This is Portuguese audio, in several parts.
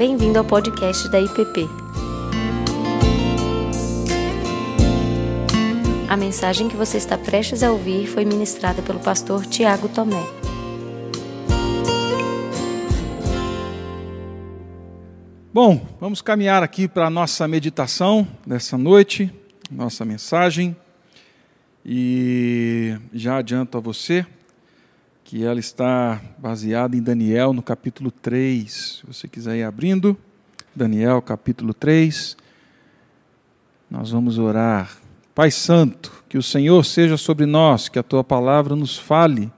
Bem-vindo ao podcast da IPP. A mensagem que você está prestes a ouvir foi ministrada pelo pastor Tiago Tomé. Bom, vamos caminhar aqui para a nossa meditação dessa noite, nossa mensagem. E já adianto a você que ela está baseada em Daniel no capítulo 3. Se você quiser ir abrindo, Daniel capítulo 3. Nós vamos orar. Pai Santo, que o Senhor seja sobre nós, que a tua palavra nos fale,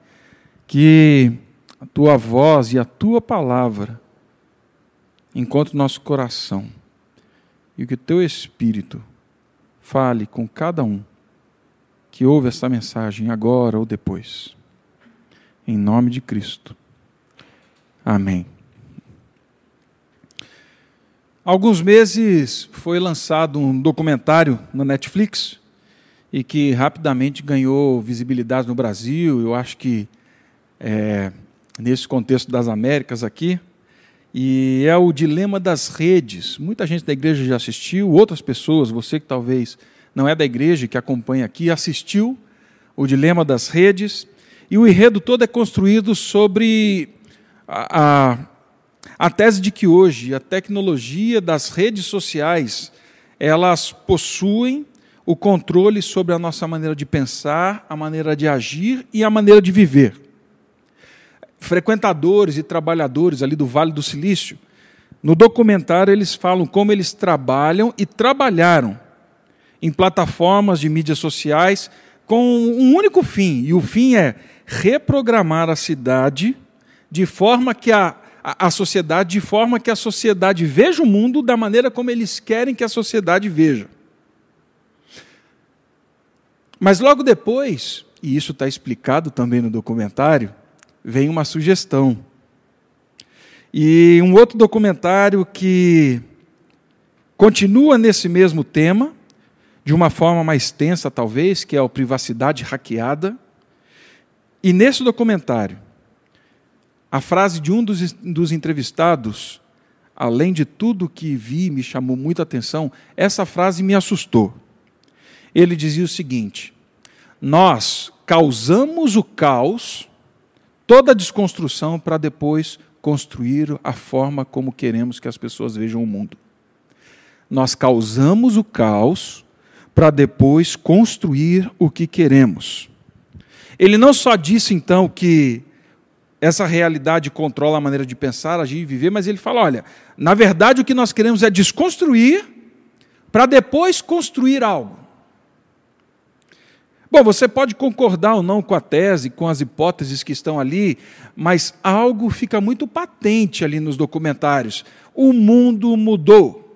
que a tua voz e a tua palavra encontre nosso coração e que o teu Espírito fale com cada um que ouve esta mensagem agora ou depois. Em nome de Cristo. Amém. Há alguns meses foi lançado um documentário na Netflix e que rapidamente ganhou visibilidade no Brasil. Eu acho que é, nesse contexto das Américas aqui. E é o dilema das redes. Muita gente da igreja já assistiu, outras pessoas, você que talvez não é da igreja que acompanha aqui, assistiu o dilema das redes. E o enredo todo é construído sobre a, a, a tese de que hoje a tecnologia das redes sociais elas possuem o controle sobre a nossa maneira de pensar, a maneira de agir e a maneira de viver. Frequentadores e trabalhadores ali do Vale do Silício, no documentário eles falam como eles trabalham e trabalharam em plataformas de mídias sociais com um único fim, e o fim é reprogramar a cidade de forma que a, a, a sociedade, de forma que a sociedade veja o mundo da maneira como eles querem que a sociedade veja. Mas logo depois, e isso está explicado também no documentário, vem uma sugestão. E um outro documentário que continua nesse mesmo tema, de uma forma mais tensa, talvez, que é o Privacidade Hackeada. E nesse documentário, a frase de um dos, dos entrevistados, além de tudo que vi, me chamou muita atenção, essa frase me assustou. Ele dizia o seguinte: Nós causamos o caos, toda a desconstrução, para depois construir a forma como queremos que as pessoas vejam o mundo. Nós causamos o caos para depois construir o que queremos. Ele não só disse então que essa realidade controla a maneira de pensar, agir e viver, mas ele fala: olha, na verdade o que nós queremos é desconstruir para depois construir algo. Bom, você pode concordar ou não com a tese, com as hipóteses que estão ali, mas algo fica muito patente ali nos documentários. O mundo mudou,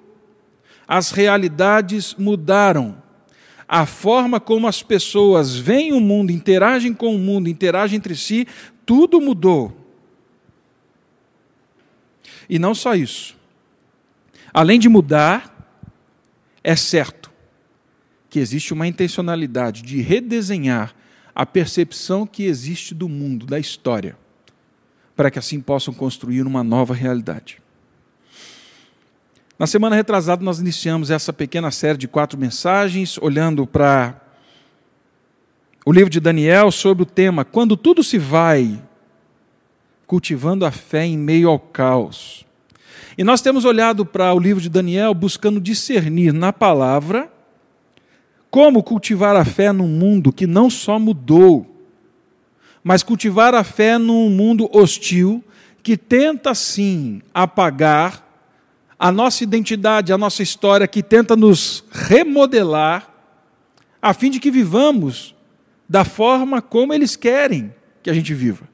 as realidades mudaram a forma como as pessoas veem o mundo, interagem com o mundo, interagem entre si, tudo mudou. E não só isso. Além de mudar, é certo que existe uma intencionalidade de redesenhar a percepção que existe do mundo, da história, para que assim possam construir uma nova realidade. Na semana retrasada, nós iniciamos essa pequena série de quatro mensagens, olhando para o livro de Daniel sobre o tema Quando tudo se vai, cultivando a fé em meio ao caos. E nós temos olhado para o livro de Daniel buscando discernir na palavra como cultivar a fé num mundo que não só mudou, mas cultivar a fé num mundo hostil que tenta sim apagar a nossa identidade, a nossa história, que tenta nos remodelar, a fim de que vivamos da forma como eles querem que a gente viva.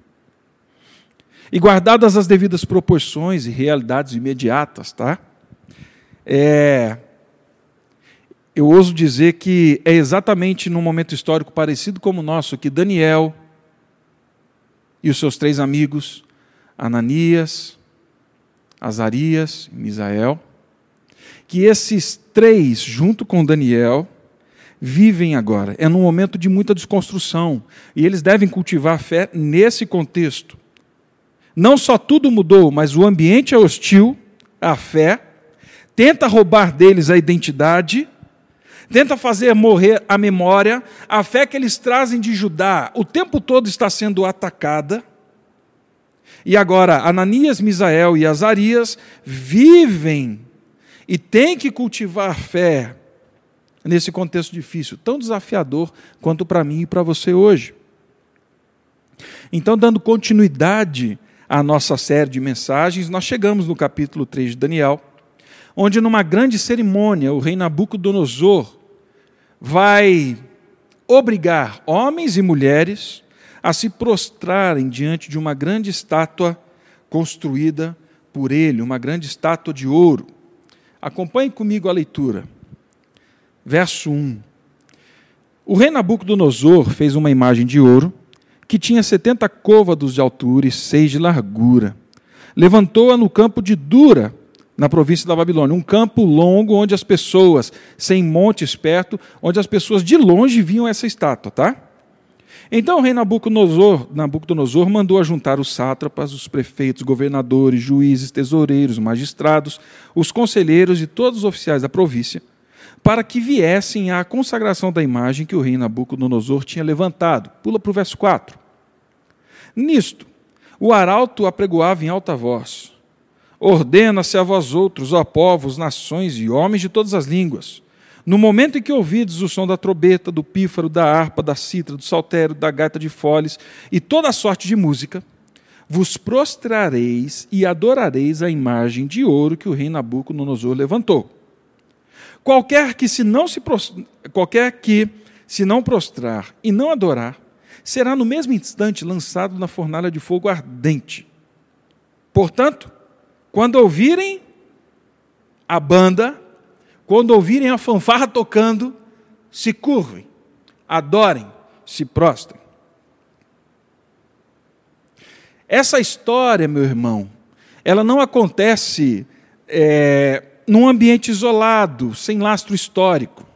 E guardadas as devidas proporções e realidades imediatas, tá? É, eu ouso dizer que é exatamente num momento histórico parecido como o nosso que Daniel e os seus três amigos, Ananias, Azarias Misael, que esses três, junto com Daniel, vivem agora. É num momento de muita desconstrução. E eles devem cultivar a fé nesse contexto. Não só tudo mudou, mas o ambiente é hostil, a fé, tenta roubar deles a identidade, tenta fazer morrer a memória, a fé que eles trazem de Judá o tempo todo está sendo atacada. E agora, Ananias, Misael e Azarias vivem e têm que cultivar fé nesse contexto difícil, tão desafiador quanto para mim e para você hoje. Então, dando continuidade à nossa série de mensagens, nós chegamos no capítulo 3 de Daniel, onde, numa grande cerimônia, o rei Nabucodonosor vai obrigar homens e mulheres a se prostrarem diante de uma grande estátua construída por ele, uma grande estátua de ouro. Acompanhe comigo a leitura. Verso 1. O rei Nabucodonosor fez uma imagem de ouro que tinha setenta côvados de altura e seis de largura. Levantou-a no campo de Dura, na província da Babilônia, um campo longo onde as pessoas, sem montes perto, onde as pessoas de longe viam essa estátua, tá? Então o rei Nabucodonosor, Nabucodonosor mandou ajuntar os sátrapas, os prefeitos, governadores, juízes, tesoureiros, magistrados, os conselheiros e todos os oficiais da província, para que viessem à consagração da imagem que o rei Nabucodonosor tinha levantado. Pula para o verso 4. Nisto, o arauto apregoava em alta voz: Ordena-se a vós outros, ó povos, nações e homens de todas as línguas no momento em que ouvides o som da trombeta, do pífaro, da harpa, da citra, do saltério, da gaita de foles e toda sorte de música, vos prostrareis e adorareis a imagem de ouro que o rei Nabucodonosor levantou. Qualquer que se não se qualquer que se não prostrar e não adorar, será no mesmo instante lançado na fornalha de fogo ardente. Portanto, quando ouvirem a banda, quando ouvirem a fanfarra tocando, se curvem, adorem, se prostrem. Essa história, meu irmão, ela não acontece é, num ambiente isolado, sem lastro histórico.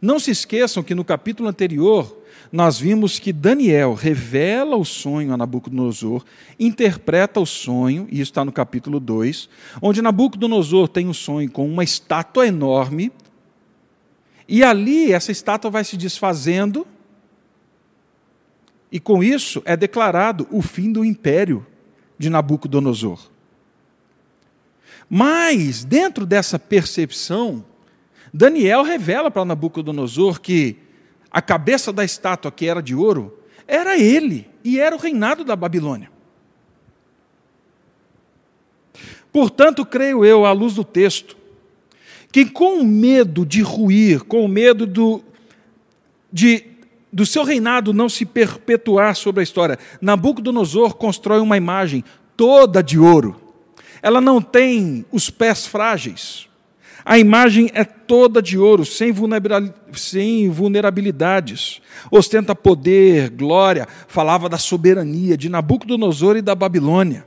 Não se esqueçam que no capítulo anterior nós vimos que Daniel revela o sonho a Nabucodonosor, interpreta o sonho, e isso está no capítulo 2, onde Nabucodonosor tem um sonho com uma estátua enorme, e ali essa estátua vai se desfazendo, e com isso é declarado o fim do império de Nabucodonosor. Mas, dentro dessa percepção, Daniel revela para Nabucodonosor que a cabeça da estátua, que era de ouro, era ele e era o reinado da Babilônia. Portanto, creio eu, à luz do texto, que com medo de ruir, com medo do, de, do seu reinado não se perpetuar sobre a história, Nabucodonosor constrói uma imagem toda de ouro. Ela não tem os pés frágeis, a imagem é toda de ouro, sem vulnerabilidades. Ostenta poder, glória, falava da soberania de Nabucodonosor e da Babilônia.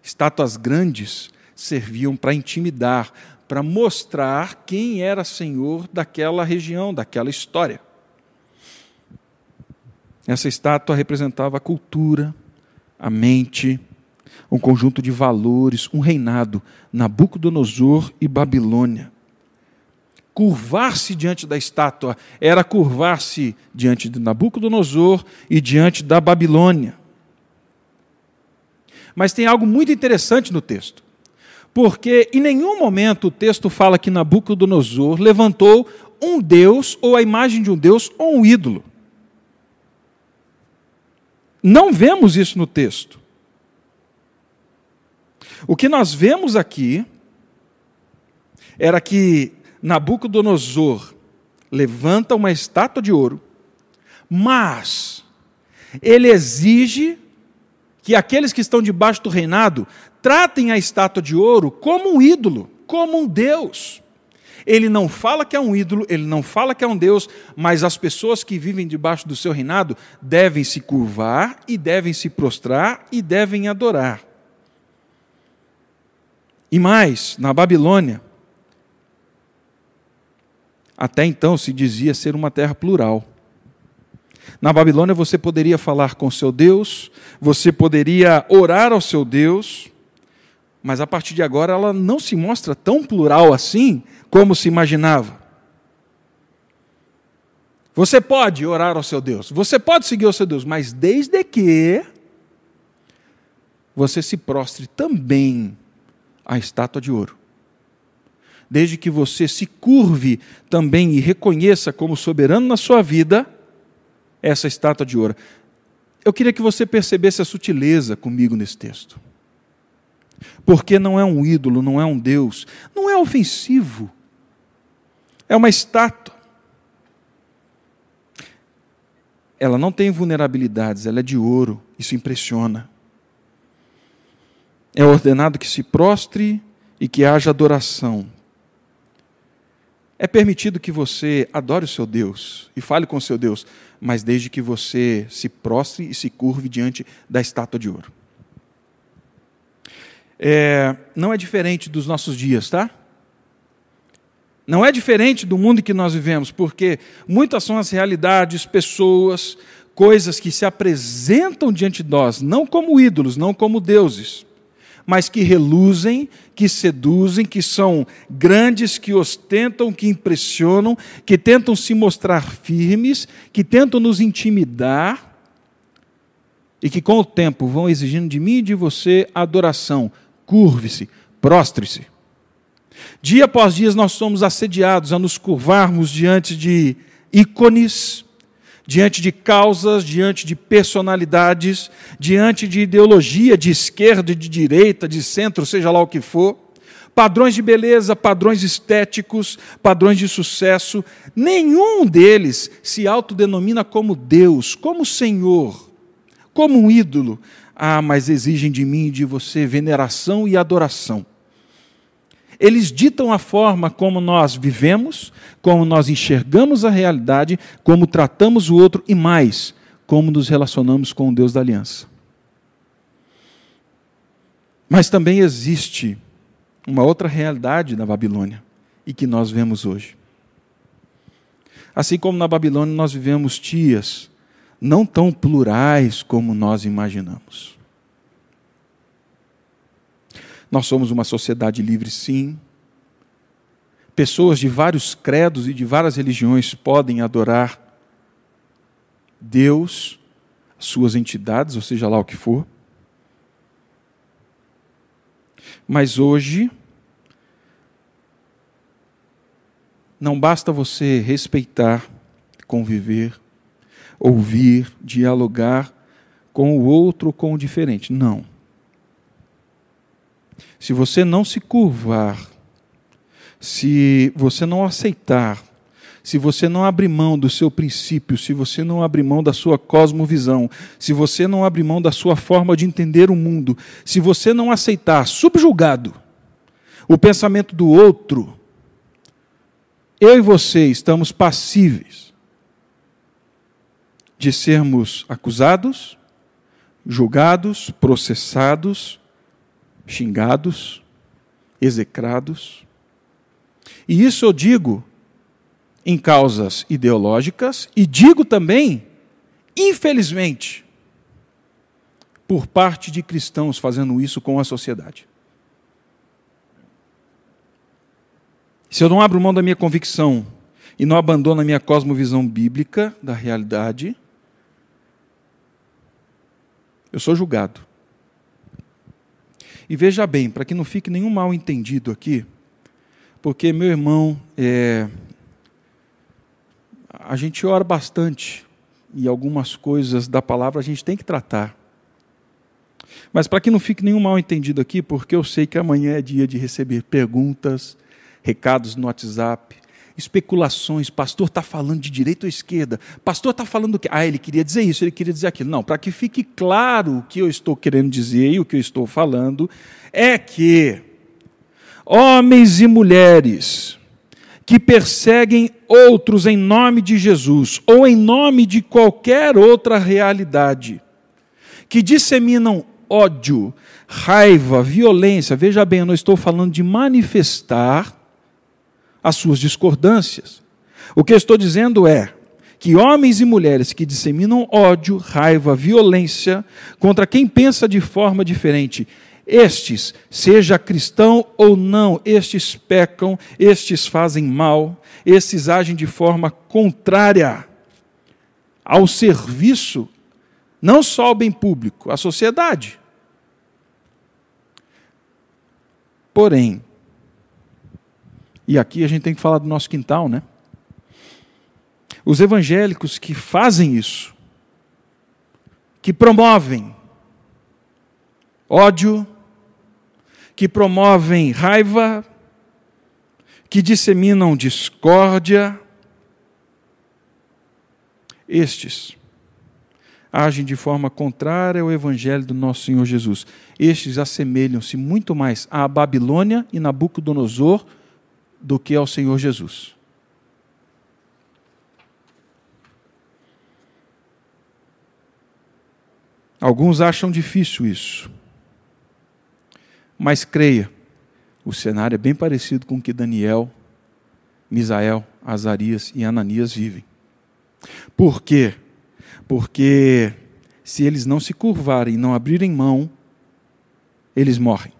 Estátuas grandes serviam para intimidar, para mostrar quem era senhor daquela região, daquela história. Essa estátua representava a cultura, a mente, um conjunto de valores, um reinado, Nabucodonosor e Babilônia. Curvar-se diante da estátua era curvar-se diante de Nabucodonosor e diante da Babilônia. Mas tem algo muito interessante no texto, porque em nenhum momento o texto fala que Nabucodonosor levantou um deus ou a imagem de um deus ou um ídolo. Não vemos isso no texto. O que nós vemos aqui era que Nabucodonosor levanta uma estátua de ouro, mas ele exige que aqueles que estão debaixo do reinado tratem a estátua de ouro como um ídolo, como um Deus. Ele não fala que é um ídolo, ele não fala que é um Deus, mas as pessoas que vivem debaixo do seu reinado devem se curvar e devem se prostrar e devem adorar. E mais, na Babilônia, até então se dizia ser uma terra plural. Na Babilônia você poderia falar com seu Deus, você poderia orar ao seu Deus, Mas a partir de agora ela não se mostra tão plural assim como se imaginava. Você pode orar ao seu Deus, você pode seguir ao seu Deus, mas desde que você se prostre também à estátua de ouro. Desde que você se curve também e reconheça como soberano na sua vida essa estátua de ouro. Eu queria que você percebesse a sutileza comigo nesse texto. Porque não é um ídolo, não é um Deus, não é ofensivo. É uma estátua. Ela não tem vulnerabilidades, ela é de ouro, isso impressiona. É ordenado que se prostre e que haja adoração. É permitido que você adore o seu Deus e fale com o seu Deus, mas desde que você se prostre e se curve diante da estátua de ouro. É, não é diferente dos nossos dias, tá? Não é diferente do mundo que nós vivemos, porque muitas são as realidades, pessoas, coisas que se apresentam diante de nós, não como ídolos, não como deuses, mas que reluzem, que seduzem, que são grandes, que ostentam, que impressionam, que tentam se mostrar firmes, que tentam nos intimidar e que com o tempo vão exigindo de mim e de você adoração. Curve-se, prostre-se. Dia após dia nós somos assediados a nos curvarmos diante de ícones, diante de causas, diante de personalidades, diante de ideologia de esquerda de direita, de centro, seja lá o que for, padrões de beleza, padrões estéticos, padrões de sucesso, nenhum deles se autodenomina como Deus, como Senhor, como um ídolo. Ah, mas exigem de mim e de você veneração e adoração. Eles ditam a forma como nós vivemos, como nós enxergamos a realidade, como tratamos o outro e mais, como nos relacionamos com o Deus da aliança. Mas também existe uma outra realidade na Babilônia e que nós vemos hoje. Assim como na Babilônia nós vivemos tias não tão plurais como nós imaginamos. Nós somos uma sociedade livre, sim. Pessoas de vários credos e de várias religiões podem adorar Deus, suas entidades, ou seja lá o que for. Mas hoje, não basta você respeitar, conviver, ouvir, dialogar com o outro, com o diferente. Não. Se você não se curvar, se você não aceitar, se você não abrir mão do seu princípio, se você não abrir mão da sua cosmovisão, se você não abrir mão da sua forma de entender o mundo, se você não aceitar subjugado o pensamento do outro, eu e você estamos passíveis de sermos acusados, julgados, processados xingados, execrados. E isso eu digo em causas ideológicas e digo também, infelizmente, por parte de cristãos fazendo isso com a sociedade. Se eu não abro mão da minha convicção e não abandono a minha cosmovisão bíblica da realidade, eu sou julgado. E veja bem, para que não fique nenhum mal entendido aqui, porque meu irmão, é, a gente ora bastante e algumas coisas da palavra a gente tem que tratar. Mas para que não fique nenhum mal entendido aqui, porque eu sei que amanhã é dia de receber perguntas, recados no WhatsApp, especulações, pastor está falando de direita ou esquerda, pastor está falando o quê? Ah, ele queria dizer isso, ele queria dizer aquilo. Não, para que fique claro o que eu estou querendo dizer e o que eu estou falando, é que homens e mulheres que perseguem outros em nome de Jesus ou em nome de qualquer outra realidade, que disseminam ódio, raiva, violência, veja bem, eu não estou falando de manifestar as suas discordâncias. O que estou dizendo é que homens e mulheres que disseminam ódio, raiva, violência contra quem pensa de forma diferente, Estes, seja cristão ou não, estes pecam, estes fazem mal, estes agem de forma contrária ao serviço, não só ao bem público, à sociedade. Porém, e aqui a gente tem que falar do nosso quintal, né? Os evangélicos que fazem isso, que promovem ódio, que promovem raiva, que disseminam discórdia, estes agem de forma contrária ao evangelho do nosso Senhor Jesus. Estes assemelham-se muito mais à Babilônia e Nabucodonosor do que ao Senhor Jesus. Alguns acham difícil isso. Mas creia, o cenário é bem parecido com o que Daniel, Misael, Azarias e Ananias vivem. Por quê? Porque se eles não se curvarem, não abrirem mão, eles morrem.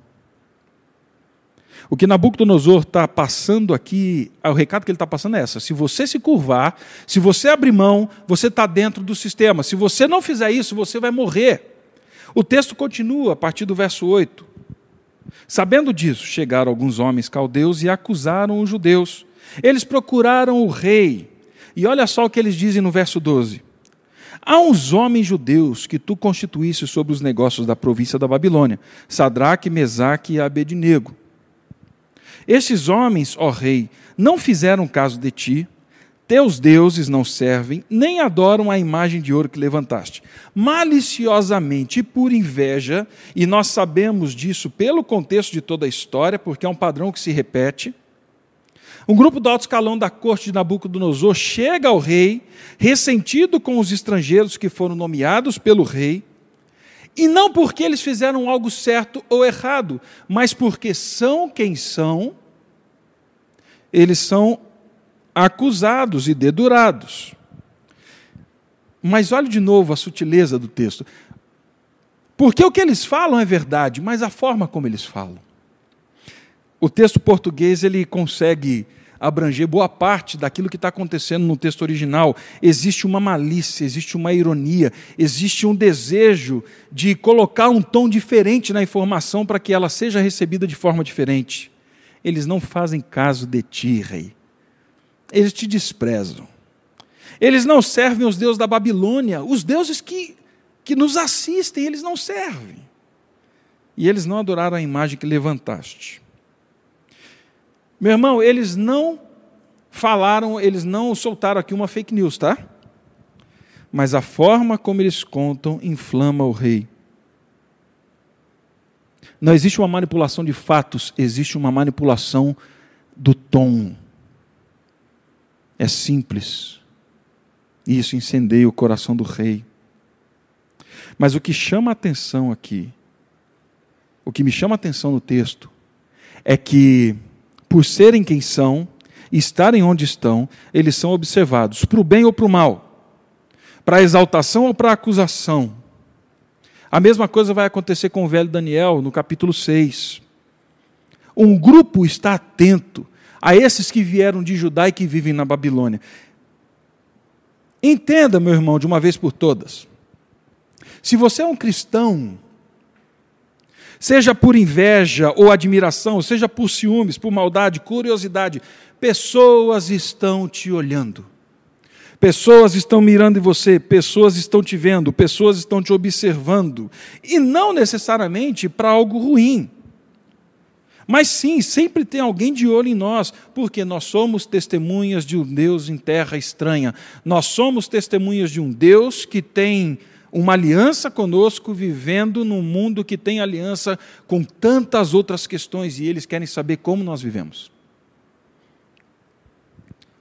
O que Nabucodonosor está passando aqui, o recado que ele está passando é essa: se você se curvar, se você abrir mão, você está dentro do sistema. Se você não fizer isso, você vai morrer. O texto continua a partir do verso 8. Sabendo disso, chegaram alguns homens caldeus e acusaram os judeus. Eles procuraram o rei. E olha só o que eles dizem no verso 12. Há uns homens judeus que tu constituísse sobre os negócios da província da Babilônia, Sadraque, Mesaque e Abednego. Estes homens, ó rei, não fizeram caso de ti, teus deuses não servem, nem adoram a imagem de ouro que levantaste. Maliciosamente por inveja, e nós sabemos disso pelo contexto de toda a história, porque é um padrão que se repete. Um grupo do alto escalão da corte de Nabucodonosor chega ao rei, ressentido com os estrangeiros que foram nomeados pelo rei, e não porque eles fizeram algo certo ou errado, mas porque são quem são, eles são acusados e dedurados. Mas olhe de novo a sutileza do texto. Porque o que eles falam é verdade, mas a forma como eles falam. O texto português ele consegue abranger boa parte daquilo que está acontecendo no texto original. Existe uma malícia, existe uma ironia, existe um desejo de colocar um tom diferente na informação para que ela seja recebida de forma diferente. Eles não fazem caso de ti, rei. Eles te desprezam. Eles não servem os deuses da Babilônia, os deuses que, que nos assistem, eles não servem. E eles não adoraram a imagem que levantaste. Meu irmão, eles não falaram, eles não soltaram aqui uma fake news, tá? Mas a forma como eles contam inflama o rei. Não existe uma manipulação de fatos, existe uma manipulação do tom. É simples. E isso incendeia o coração do rei. Mas o que chama a atenção aqui, o que me chama a atenção no texto, é que, por serem quem são, estarem onde estão, eles são observados, para o bem ou para o mal, para a exaltação ou para a acusação. A mesma coisa vai acontecer com o velho Daniel no capítulo 6. Um grupo está atento a esses que vieram de Judá e que vivem na Babilônia. Entenda, meu irmão, de uma vez por todas. Se você é um cristão, seja por inveja ou admiração, seja por ciúmes, por maldade, curiosidade, pessoas estão te olhando. Pessoas estão mirando em você, pessoas estão te vendo, pessoas estão te observando. E não necessariamente para algo ruim. Mas sim, sempre tem alguém de olho em nós, porque nós somos testemunhas de um Deus em terra estranha. Nós somos testemunhas de um Deus que tem uma aliança conosco, vivendo num mundo que tem aliança com tantas outras questões, e eles querem saber como nós vivemos.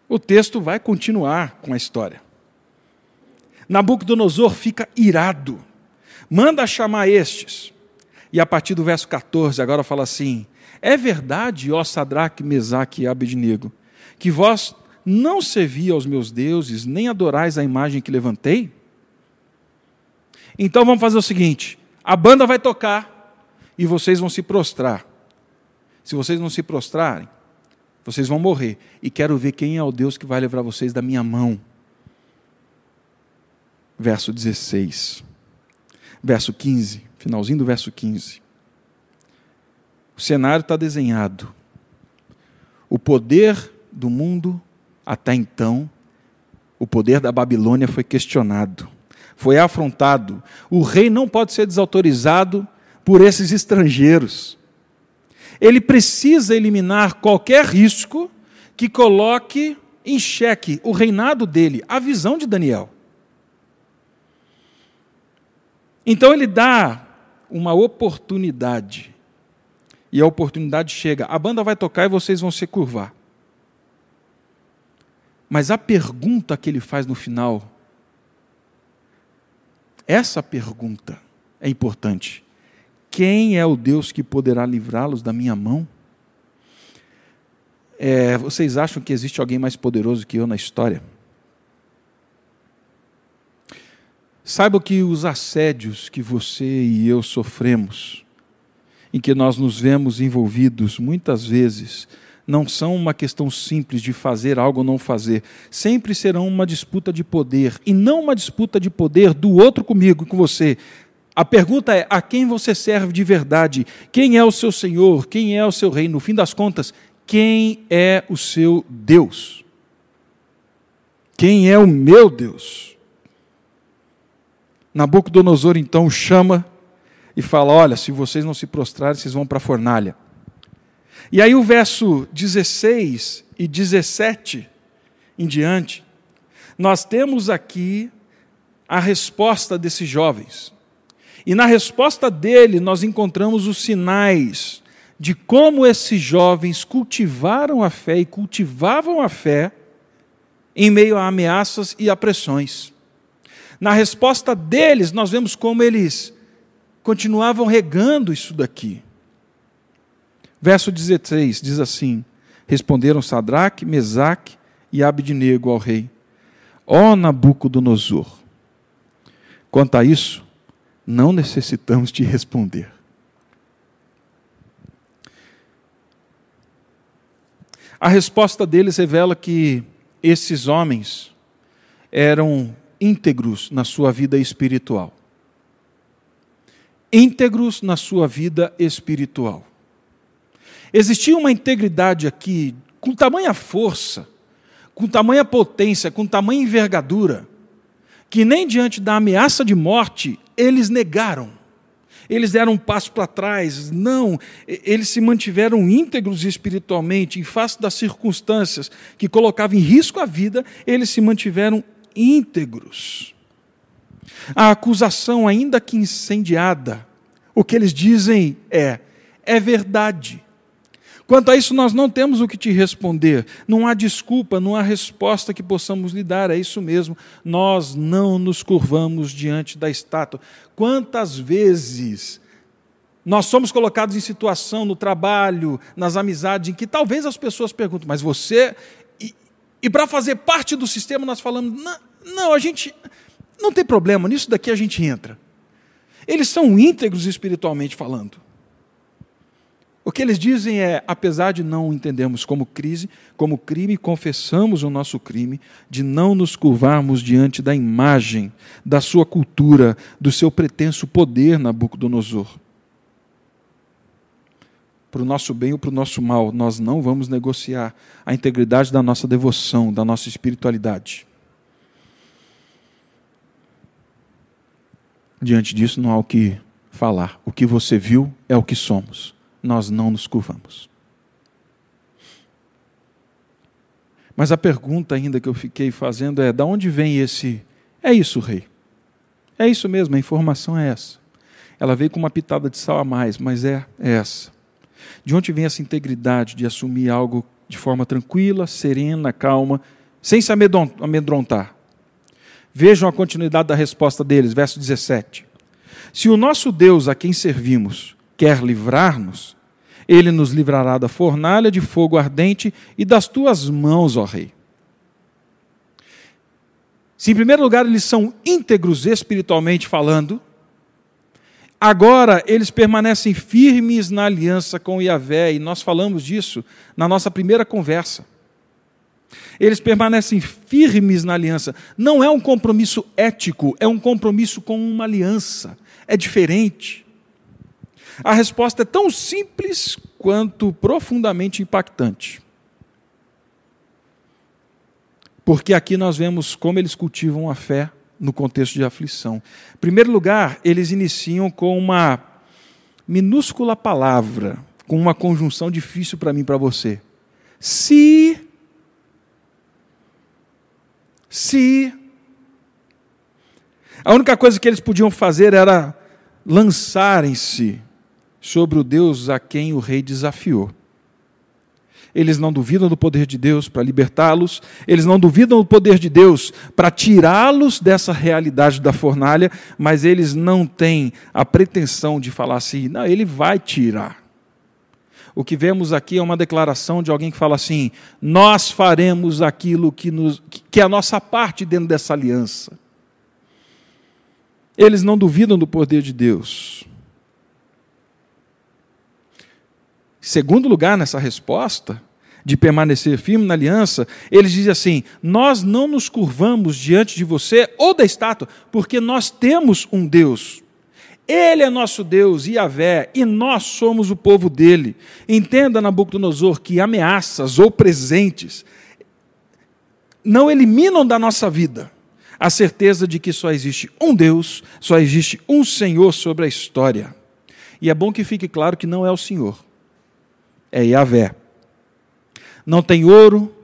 O texto vai continuar com a história. Nabucodonosor fica irado, manda chamar estes. E a partir do verso 14, agora fala assim: É verdade, ó Sadraque, Mesaque e Abednego, que vós não servi aos meus deuses, nem adorais a imagem que levantei? Então vamos fazer o seguinte: a banda vai tocar, e vocês vão se prostrar. Se vocês não se prostrarem, vocês vão morrer. E quero ver quem é o Deus que vai livrar vocês da minha mão. Verso 16. Verso 15. Finalzinho do verso 15. O cenário está desenhado. O poder do mundo, até então, o poder da Babilônia foi questionado, foi afrontado. O rei não pode ser desautorizado por esses estrangeiros. Ele precisa eliminar qualquer risco que coloque em xeque o reinado dele, a visão de Daniel. Então ele dá uma oportunidade. E a oportunidade chega. A banda vai tocar e vocês vão se curvar. Mas a pergunta que ele faz no final, essa pergunta é importante. Quem é o Deus que poderá livrá-los da minha mão? É, vocês acham que existe alguém mais poderoso que eu na história? Saiba que os assédios que você e eu sofremos, em que nós nos vemos envolvidos muitas vezes, não são uma questão simples de fazer algo ou não fazer. Sempre serão uma disputa de poder. E não uma disputa de poder do outro comigo e com você, a pergunta é: a quem você serve de verdade? Quem é o seu Senhor? Quem é o seu rei? No fim das contas, quem é o seu Deus? Quem é o meu Deus? Nabucodonosor então chama e fala: Olha, se vocês não se prostrarem, vocês vão para a fornalha. E aí o verso 16 e 17 em diante, nós temos aqui a resposta desses jovens. E na resposta dele, nós encontramos os sinais de como esses jovens cultivaram a fé e cultivavam a fé em meio a ameaças e a pressões. Na resposta deles, nós vemos como eles continuavam regando isso daqui. Verso 16 diz assim: Responderam Sadraque, Mesaque e Abidnego ao rei: Ó Nabucodonosor, quanto a isso, não necessitamos te responder. A resposta deles revela que esses homens eram íntegros na sua vida espiritual. Íntegros na sua vida espiritual. Existia uma integridade aqui com tamanha força, com tamanha potência, com tamanha envergadura, que nem diante da ameaça de morte eles negaram. Eles deram um passo para trás. Não, eles se mantiveram íntegros espiritualmente, em face das circunstâncias que colocavam em risco a vida, eles se mantiveram íntegros. A acusação, ainda que incendiada, o que eles dizem é: é verdade. Quanto a isso, nós não temos o que te responder. Não há desculpa, não há resposta que possamos lhe dar. É isso mesmo. Nós não nos curvamos diante da estátua. Quantas vezes nós somos colocados em situação no trabalho, nas amizades, em que talvez as pessoas perguntam, mas você. E, e para fazer parte do sistema, nós falamos, não, não, a gente. Não tem problema, nisso daqui a gente entra. Eles são íntegros espiritualmente falando. O que eles dizem é: apesar de não entendermos como crise, como crime, confessamos o nosso crime de não nos curvarmos diante da imagem, da sua cultura, do seu pretenso poder, Nabucodonosor. Para o nosso bem ou para o nosso mal, nós não vamos negociar a integridade da nossa devoção, da nossa espiritualidade. Diante disso, não há o que falar. O que você viu é o que somos nós não nos curvamos. Mas a pergunta ainda que eu fiquei fazendo é: da onde vem esse. É isso, rei. É isso mesmo, a informação é essa. Ela veio com uma pitada de sal a mais, mas é, é essa. De onde vem essa integridade de assumir algo de forma tranquila, serena, calma, sem se amedrontar? Vejam a continuidade da resposta deles, verso 17. Se o nosso Deus a quem servimos quer livrar-nos, ele nos livrará da fornalha de fogo ardente e das tuas mãos, ó Rei. Se, em primeiro lugar, eles são íntegros espiritualmente falando, Agora eles permanecem firmes na aliança com Yahvé, e nós falamos disso na nossa primeira conversa. Eles permanecem firmes na aliança. Não é um compromisso ético, é um compromisso com uma aliança. É diferente. A resposta é tão simples quanto profundamente impactante. Porque aqui nós vemos como eles cultivam a fé no contexto de aflição. Em primeiro lugar, eles iniciam com uma minúscula palavra, com uma conjunção difícil para mim e para você. Se. Se. A única coisa que eles podiam fazer era lançarem-se sobre o Deus a quem o rei desafiou eles não duvidam do poder de Deus para libertá-los, eles não duvidam do poder de Deus para tirá-los dessa realidade da fornalha, mas eles não têm a pretensão de falar assim, não, ele vai tirar. O que vemos aqui é uma declaração de alguém que fala assim: nós faremos aquilo que, nos, que é a nossa parte dentro dessa aliança. Eles não duvidam do poder de Deus. Segundo lugar nessa resposta, de permanecer firme na aliança, eles dizem assim: Nós não nos curvamos diante de você ou da estátua, porque nós temos um Deus. Ele é nosso Deus, Yahvé, e nós somos o povo dele. Entenda, Nabucodonosor, que ameaças ou presentes não eliminam da nossa vida a certeza de que só existe um Deus, só existe um Senhor sobre a história. E é bom que fique claro que não é o Senhor, é Yahvé não tem ouro,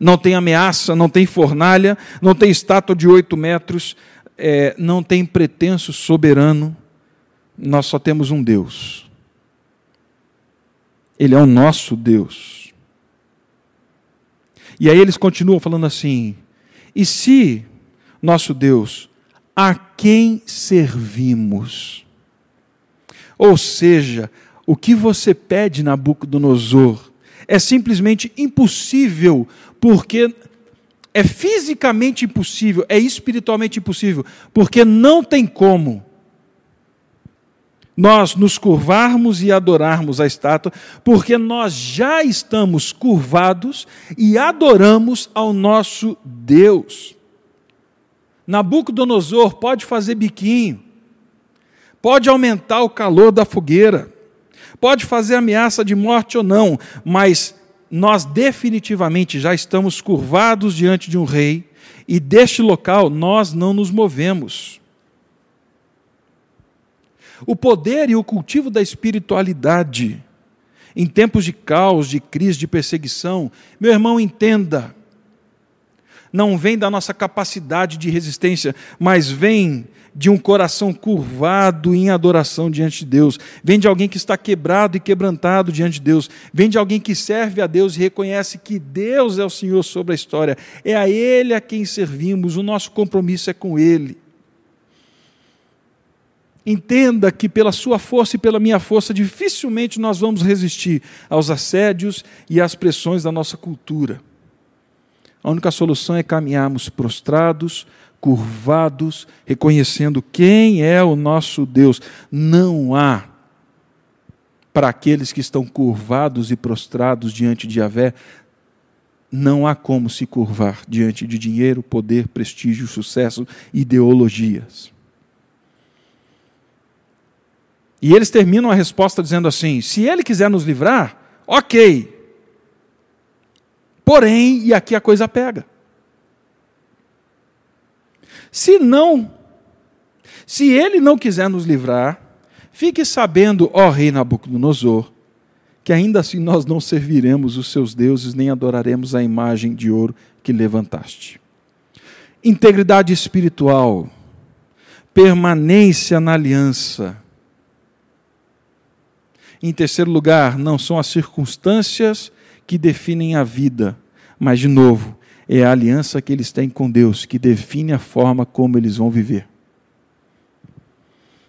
não tem ameaça, não tem fornalha, não tem estátua de oito metros, é, não tem pretenso soberano, nós só temos um Deus. Ele é o nosso Deus. E aí eles continuam falando assim: e se nosso Deus, a quem servimos? Ou seja, o que você pede, Nabucodonosor, é simplesmente impossível, porque é fisicamente impossível, é espiritualmente impossível, porque não tem como nós nos curvarmos e adorarmos a estátua, porque nós já estamos curvados e adoramos ao nosso Deus. Nabucodonosor pode fazer biquinho, pode aumentar o calor da fogueira, pode fazer ameaça de morte ou não, mas nós definitivamente já estamos curvados diante de um rei e deste local nós não nos movemos. O poder e o cultivo da espiritualidade em tempos de caos, de crise, de perseguição, meu irmão, entenda, não vem da nossa capacidade de resistência, mas vem de um coração curvado em adoração diante de Deus, vem de alguém que está quebrado e quebrantado diante de Deus, vem de alguém que serve a Deus e reconhece que Deus é o Senhor sobre a história, é a Ele a quem servimos, o nosso compromisso é com Ele. Entenda que pela sua força e pela minha força, dificilmente nós vamos resistir aos assédios e às pressões da nossa cultura. A única solução é caminharmos prostrados, curvados, reconhecendo quem é o nosso Deus. Não há, para aqueles que estão curvados e prostrados diante de Yahvé, não há como se curvar diante de dinheiro, poder, prestígio, sucesso, ideologias. E eles terminam a resposta dizendo assim: se ele quiser nos livrar, ok. Porém, e aqui a coisa pega. Se não, se ele não quiser nos livrar, fique sabendo, ó rei Nabucodonosor, que ainda assim nós não serviremos os seus deuses, nem adoraremos a imagem de ouro que levantaste. Integridade espiritual, permanência na aliança. Em terceiro lugar, não são as circunstâncias que definem a vida, mas, de novo, é a aliança que eles têm com Deus que define a forma como eles vão viver.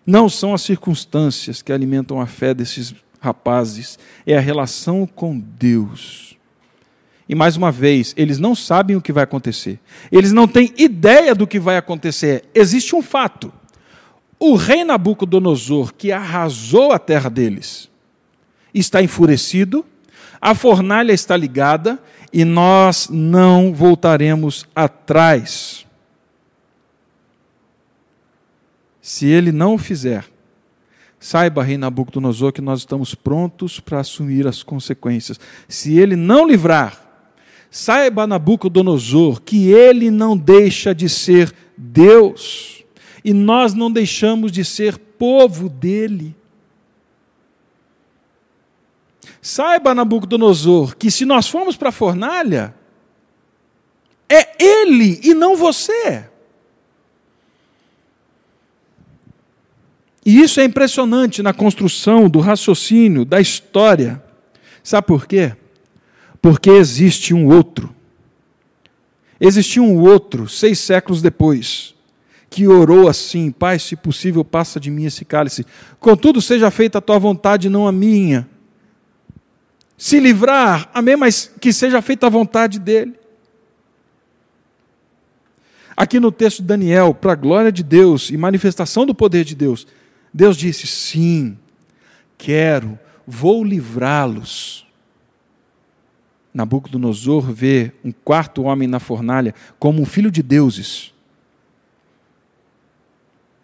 Não são as circunstâncias que alimentam a fé desses rapazes, é a relação com Deus. E mais uma vez, eles não sabem o que vai acontecer. Eles não têm ideia do que vai acontecer. Existe um fato. o rei Nabucodonosor, que arrasou a terra deles, está enfurecido, a fornalha está ligada e nós não voltaremos atrás. Se ele não o fizer, saiba, rei Nabucodonosor, que nós estamos prontos para assumir as consequências. Se ele não livrar, saiba, Nabucodonosor, que ele não deixa de ser Deus e nós não deixamos de ser povo dele. Saiba, Nabucodonosor, que se nós formos para a fornalha, é ele e não você. E isso é impressionante na construção do raciocínio, da história. Sabe por quê? Porque existe um outro. Existiu um outro, seis séculos depois, que orou assim: Pai, se possível, passa de mim esse cálice. Contudo, seja feita a tua vontade, não a minha. Se livrar, amém, mas que seja feita a vontade dele. Aqui no texto de Daniel, para a glória de Deus e manifestação do poder de Deus, Deus disse: sim, quero, vou livrá-los. Nabucodonosor vê um quarto homem na fornalha como um filho de deuses.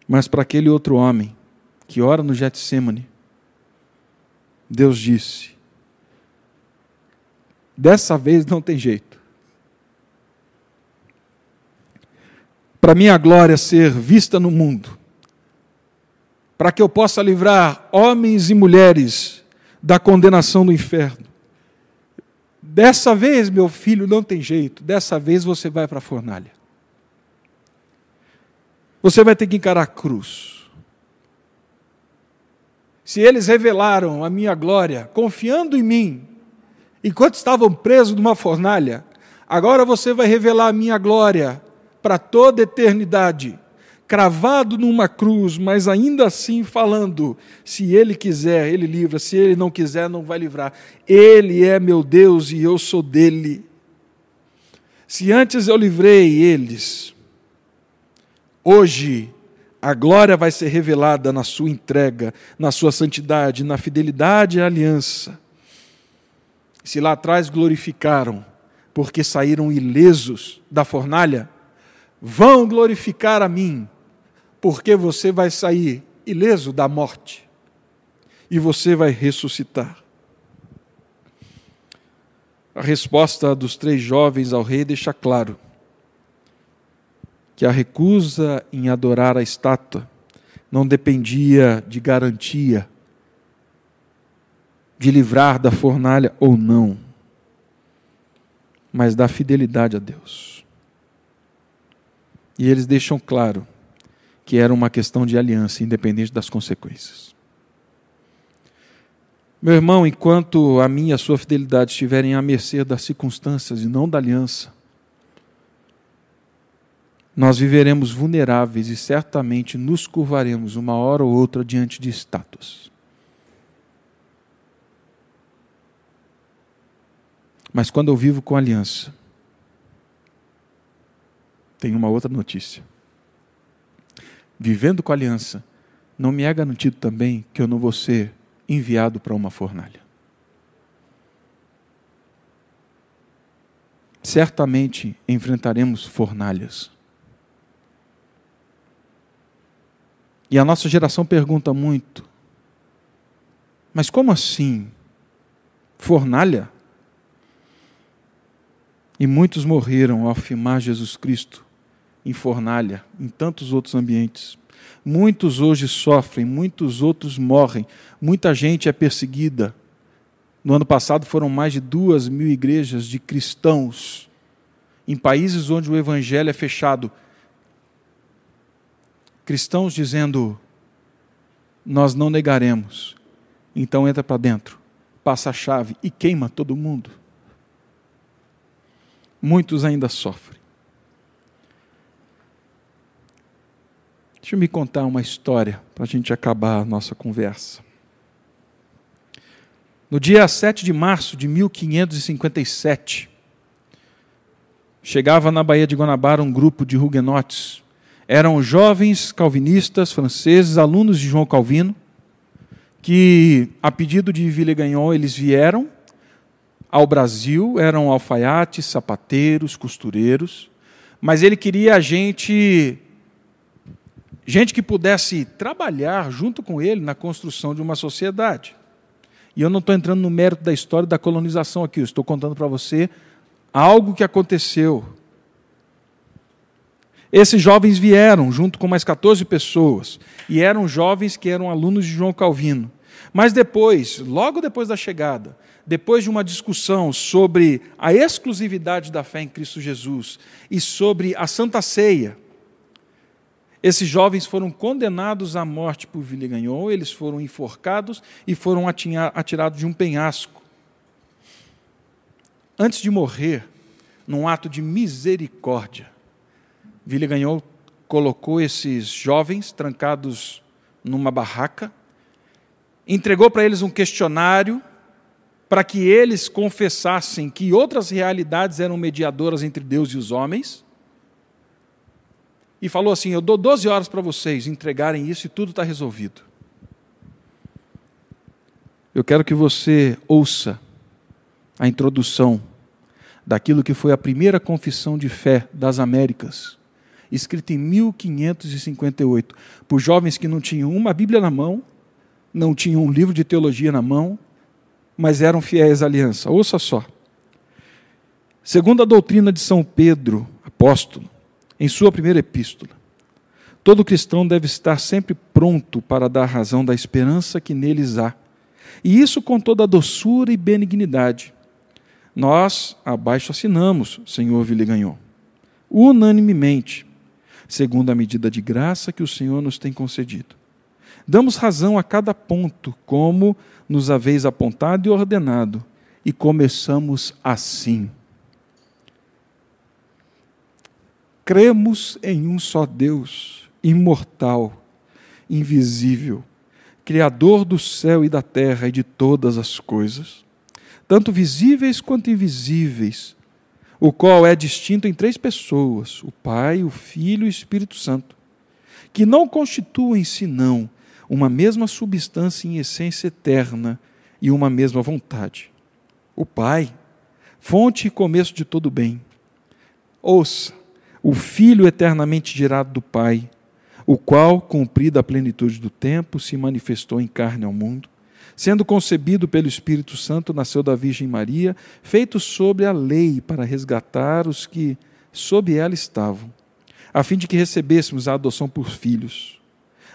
Mas para aquele outro homem que ora no Getsemane, Deus disse: Dessa vez não tem jeito. Para minha glória ser vista no mundo, para que eu possa livrar homens e mulheres da condenação do inferno. Dessa vez, meu filho, não tem jeito, dessa vez você vai para a fornalha. Você vai ter que encarar a cruz. Se eles revelaram a minha glória, confiando em mim, enquanto estavam presos numa fornalha, agora você vai revelar a minha glória para toda eternidade, cravado numa cruz, mas ainda assim falando: se ele quiser, ele livra, se ele não quiser, não vai livrar. Ele é meu Deus e eu sou dele. Se antes eu livrei eles, Hoje, a glória vai ser revelada na sua entrega, na sua santidade, na fidelidade à aliança. Se lá atrás glorificaram, porque saíram ilesos da fornalha, vão glorificar a mim, porque você vai sair ileso da morte e você vai ressuscitar. A resposta dos três jovens ao rei deixa claro que a recusa em adorar a estátua não dependia de garantia de livrar da fornalha ou não, mas da fidelidade a Deus. E eles deixam claro que era uma questão de aliança, independente das consequências. Meu irmão, enquanto a minha e a sua fidelidade estiverem à mercê das circunstâncias e não da aliança, nós viveremos vulneráveis e certamente nos curvaremos uma hora ou outra diante de estátuas. Mas quando eu vivo com aliança, tem uma outra notícia. Vivendo com aliança, não me é garantido também que eu não vou ser enviado para uma fornalha. Certamente enfrentaremos fornalhas. E a nossa geração pergunta muito: mas como assim? Fornalha? E muitos morreram ao afirmar Jesus Cristo em fornalha, em tantos outros ambientes. Muitos hoje sofrem, muitos outros morrem, muita gente é perseguida. No ano passado foram mais de duas mil igrejas de cristãos em países onde o evangelho é fechado cristãos dizendo: Nós não negaremos. Então entra para dentro, passa a chave e queima todo mundo. Muitos ainda sofrem. Deixa eu me contar uma história para a gente acabar a nossa conversa. No dia 7 de março de 1557, chegava na Baía de Guanabara um grupo de huguenotes Eram jovens calvinistas franceses, alunos de João Calvino, que, a pedido de Villegagnon, eles vieram ao Brasil, eram alfaiates, sapateiros, costureiros, mas ele queria gente gente que pudesse trabalhar junto com ele na construção de uma sociedade. E eu não estou entrando no mérito da história da colonização aqui, eu estou contando para você algo que aconteceu. Esses jovens vieram junto com mais 14 pessoas, e eram jovens que eram alunos de João Calvino. Mas depois, logo depois da chegada, depois de uma discussão sobre a exclusividade da fé em Cristo Jesus e sobre a Santa Ceia, esses jovens foram condenados à morte por Villegagnon, eles foram enforcados e foram atirados de um penhasco. Antes de morrer, num ato de misericórdia, Villegagnon colocou esses jovens trancados numa barraca, entregou para eles um questionário para que eles confessassem que outras realidades eram mediadoras entre Deus e os homens e falou assim: Eu dou 12 horas para vocês entregarem isso e tudo está resolvido. Eu quero que você ouça a introdução daquilo que foi a primeira confissão de fé das Américas, escrita em 1558, por jovens que não tinham uma Bíblia na mão, não tinham um livro de teologia na mão, mas eram fiéis à aliança. Ouça só. Segundo a doutrina de São Pedro, apóstolo, em sua primeira epístola. Todo cristão deve estar sempre pronto para dar razão da esperança que neles há, e isso com toda a doçura e benignidade. Nós abaixo assinamos, Senhor Villegagnon, unanimemente, segundo a medida de graça que o Senhor nos tem concedido. Damos razão a cada ponto, como nos haveis apontado e ordenado, e começamos assim. Cremos em um só Deus, imortal, invisível, Criador do céu e da terra e de todas as coisas, tanto visíveis quanto invisíveis, o qual é distinto em três pessoas, o Pai, o Filho e o Espírito Santo, que não constituem senão uma mesma substância em essência eterna e uma mesma vontade. O Pai, fonte e começo de todo bem. Ouça, o Filho eternamente gerado do Pai, o qual, cumprida a plenitude do tempo, se manifestou em carne ao mundo, sendo concebido pelo Espírito Santo, nasceu da Virgem Maria, feito sobre a lei para resgatar os que sob ela estavam, a fim de que recebêssemos a adoção por filhos.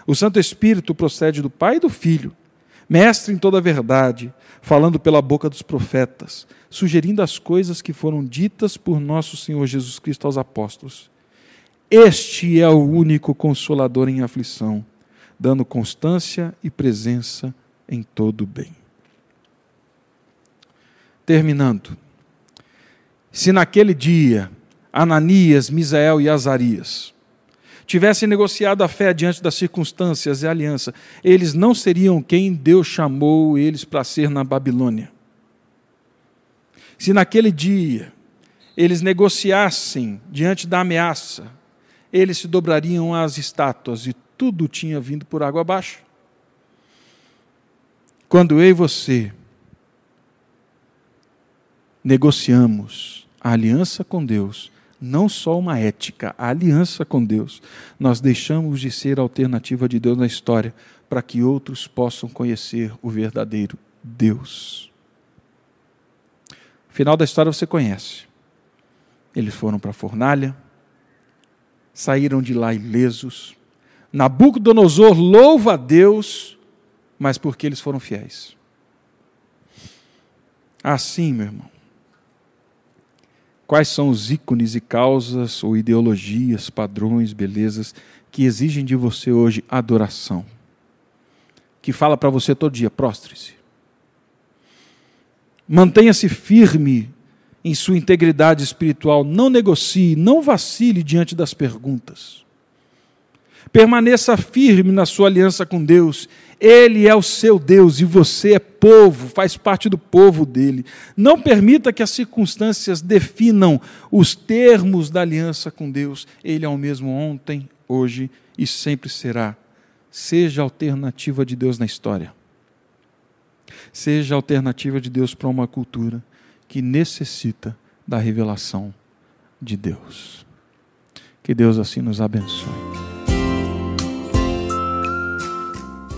O Santo Espírito procede do Pai e do Filho, mestre em toda a verdade, falando pela boca dos profetas, sugerindo as coisas que foram ditas por nosso Senhor Jesus Cristo aos apóstolos. Este é o único consolador em aflição, dando constância e presença em todo o bem. Terminando. Se naquele dia Ananias, Misael e Azarias tivessem negociado a fé diante das circunstâncias e aliança, eles não seriam quem Deus chamou eles para ser na Babilônia. Se naquele dia eles negociassem diante da ameaça, eles se dobrariam às estátuas e tudo tinha vindo por água abaixo. Quando eu e você negociamos a aliança com Deus, não só uma ética, a aliança com Deus. Nós deixamos de ser a alternativa de Deus na história para que outros possam conhecer o verdadeiro Deus. O final da história você conhece. Eles foram para a fornalha, saíram de lá ilesos. Nabucodonosor louva a Deus, mas porque eles foram fiéis. Assim, meu irmão, Quais são os ícones e causas ou ideologias, padrões, belezas que exigem de você hoje adoração? Que fala para você todo dia, prostre-se. Mantenha-se firme em sua integridade espiritual, não negocie, não vacile diante das perguntas. Permaneça firme na sua aliança com Deus. Ele é o seu Deus e você é povo, faz parte do povo dele. Não permita que as circunstâncias definam os termos da aliança com Deus. Ele é o mesmo ontem, hoje e sempre será. Seja a alternativa de Deus na história. Seja a alternativa de Deus para uma cultura que necessita da revelação de Deus. Que Deus assim nos abençoe.